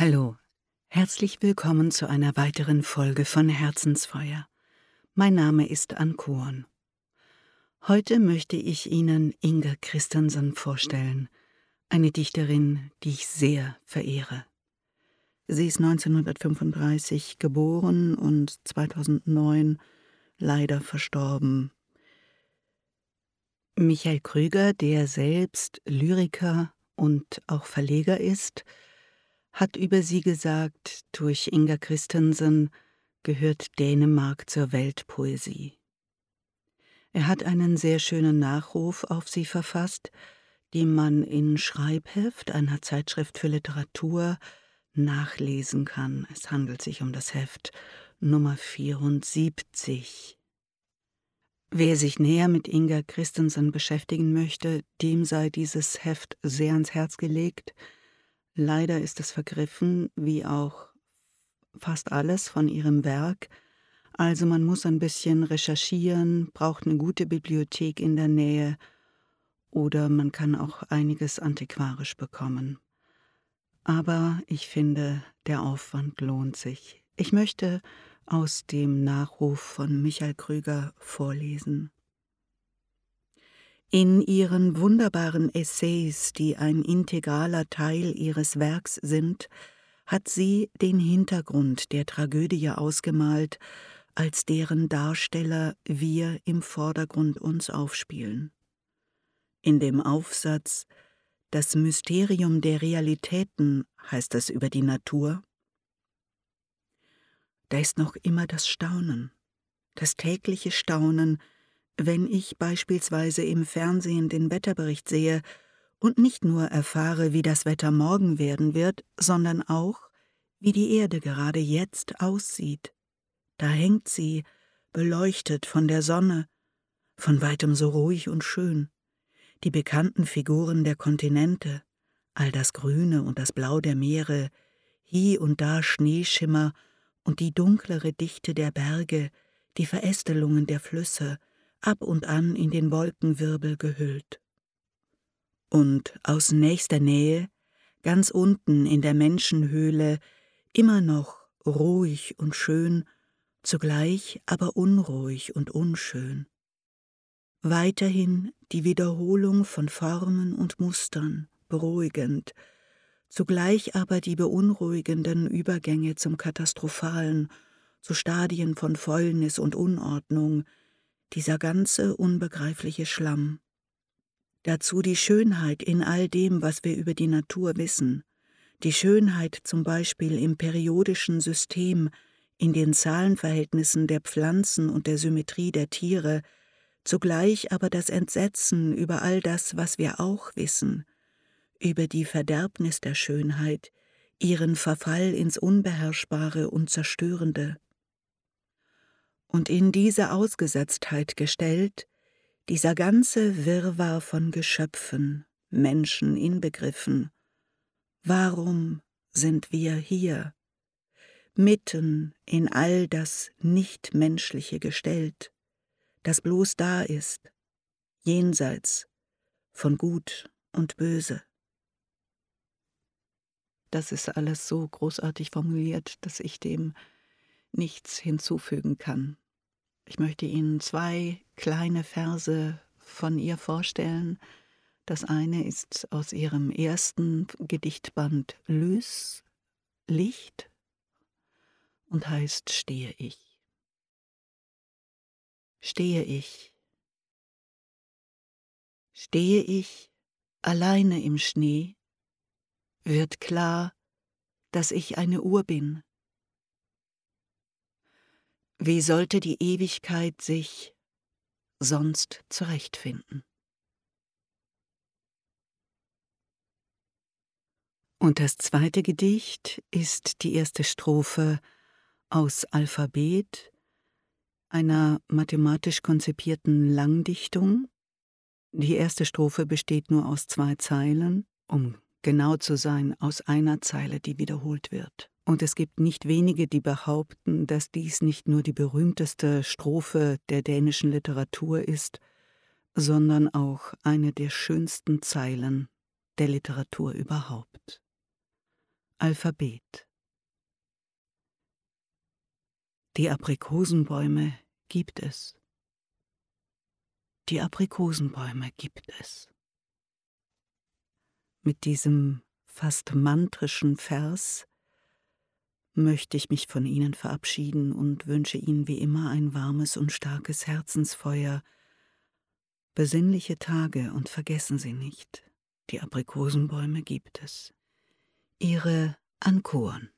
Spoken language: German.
Hallo, herzlich willkommen zu einer weiteren Folge von Herzensfeuer. Mein Name ist Ann Heute möchte ich Ihnen Inga Christensen vorstellen, eine Dichterin, die ich sehr verehre. Sie ist 1935 geboren und 2009 leider verstorben. Michael Krüger, der selbst Lyriker und auch Verleger ist, hat über sie gesagt, durch Inga Christensen gehört Dänemark zur Weltpoesie. Er hat einen sehr schönen Nachruf auf sie verfasst, den man in Schreibheft einer Zeitschrift für Literatur nachlesen kann. Es handelt sich um das Heft Nummer 74. Wer sich näher mit Inga Christensen beschäftigen möchte, dem sei dieses Heft sehr ans Herz gelegt. Leider ist es vergriffen, wie auch fast alles von ihrem Werk, also man muss ein bisschen recherchieren, braucht eine gute Bibliothek in der Nähe oder man kann auch einiges antiquarisch bekommen. Aber ich finde, der Aufwand lohnt sich. Ich möchte aus dem Nachruf von Michael Krüger vorlesen. In ihren wunderbaren Essays, die ein integraler Teil ihres Werks sind, hat sie den Hintergrund der Tragödie ausgemalt, als deren Darsteller wir im Vordergrund uns aufspielen. In dem Aufsatz Das Mysterium der Realitäten heißt es über die Natur, da ist noch immer das Staunen, das tägliche Staunen, wenn ich beispielsweise im Fernsehen den Wetterbericht sehe und nicht nur erfahre, wie das Wetter morgen werden wird, sondern auch, wie die Erde gerade jetzt aussieht. Da hängt sie, beleuchtet von der Sonne, von weitem so ruhig und schön, die bekannten Figuren der Kontinente, all das Grüne und das Blau der Meere, hie und da Schneeschimmer und die dunklere Dichte der Berge, die Verästelungen der Flüsse, ab und an in den Wolkenwirbel gehüllt. Und aus nächster Nähe, ganz unten in der Menschenhöhle, immer noch ruhig und schön, zugleich aber unruhig und unschön. Weiterhin die Wiederholung von Formen und Mustern, beruhigend, zugleich aber die beunruhigenden Übergänge zum Katastrophalen, zu Stadien von Fäulnis und Unordnung, dieser ganze unbegreifliche Schlamm. Dazu die Schönheit in all dem, was wir über die Natur wissen, die Schönheit zum Beispiel im periodischen System, in den Zahlenverhältnissen der Pflanzen und der Symmetrie der Tiere, zugleich aber das Entsetzen über all das, was wir auch wissen, über die Verderbnis der Schönheit, ihren Verfall ins Unbeherrschbare und Zerstörende und in diese Ausgesetztheit gestellt, dieser ganze Wirrwarr von Geschöpfen, Menschen inbegriffen, warum sind wir hier, mitten in all das Nichtmenschliche gestellt, das bloß da ist, jenseits von Gut und Böse. Das ist alles so großartig formuliert, dass ich dem nichts hinzufügen kann. Ich möchte Ihnen zwei kleine Verse von ihr vorstellen. Das eine ist aus ihrem ersten Gedichtband Lys, Licht, und heißt Stehe ich. Stehe ich. Stehe ich alleine im Schnee, wird klar, dass ich eine Uhr bin, wie sollte die Ewigkeit sich sonst zurechtfinden? Und das zweite Gedicht ist die erste Strophe aus Alphabet, einer mathematisch konzipierten Langdichtung. Die erste Strophe besteht nur aus zwei Zeilen, um genau zu sein, aus einer Zeile, die wiederholt wird. Und es gibt nicht wenige, die behaupten, dass dies nicht nur die berühmteste Strophe der dänischen Literatur ist, sondern auch eine der schönsten Zeilen der Literatur überhaupt. Alphabet Die Aprikosenbäume gibt es. Die Aprikosenbäume gibt es. Mit diesem fast mantrischen Vers möchte ich mich von Ihnen verabschieden und wünsche Ihnen wie immer ein warmes und starkes Herzensfeuer, besinnliche Tage und vergessen Sie nicht, die Aprikosenbäume gibt es. Ihre Ankoren.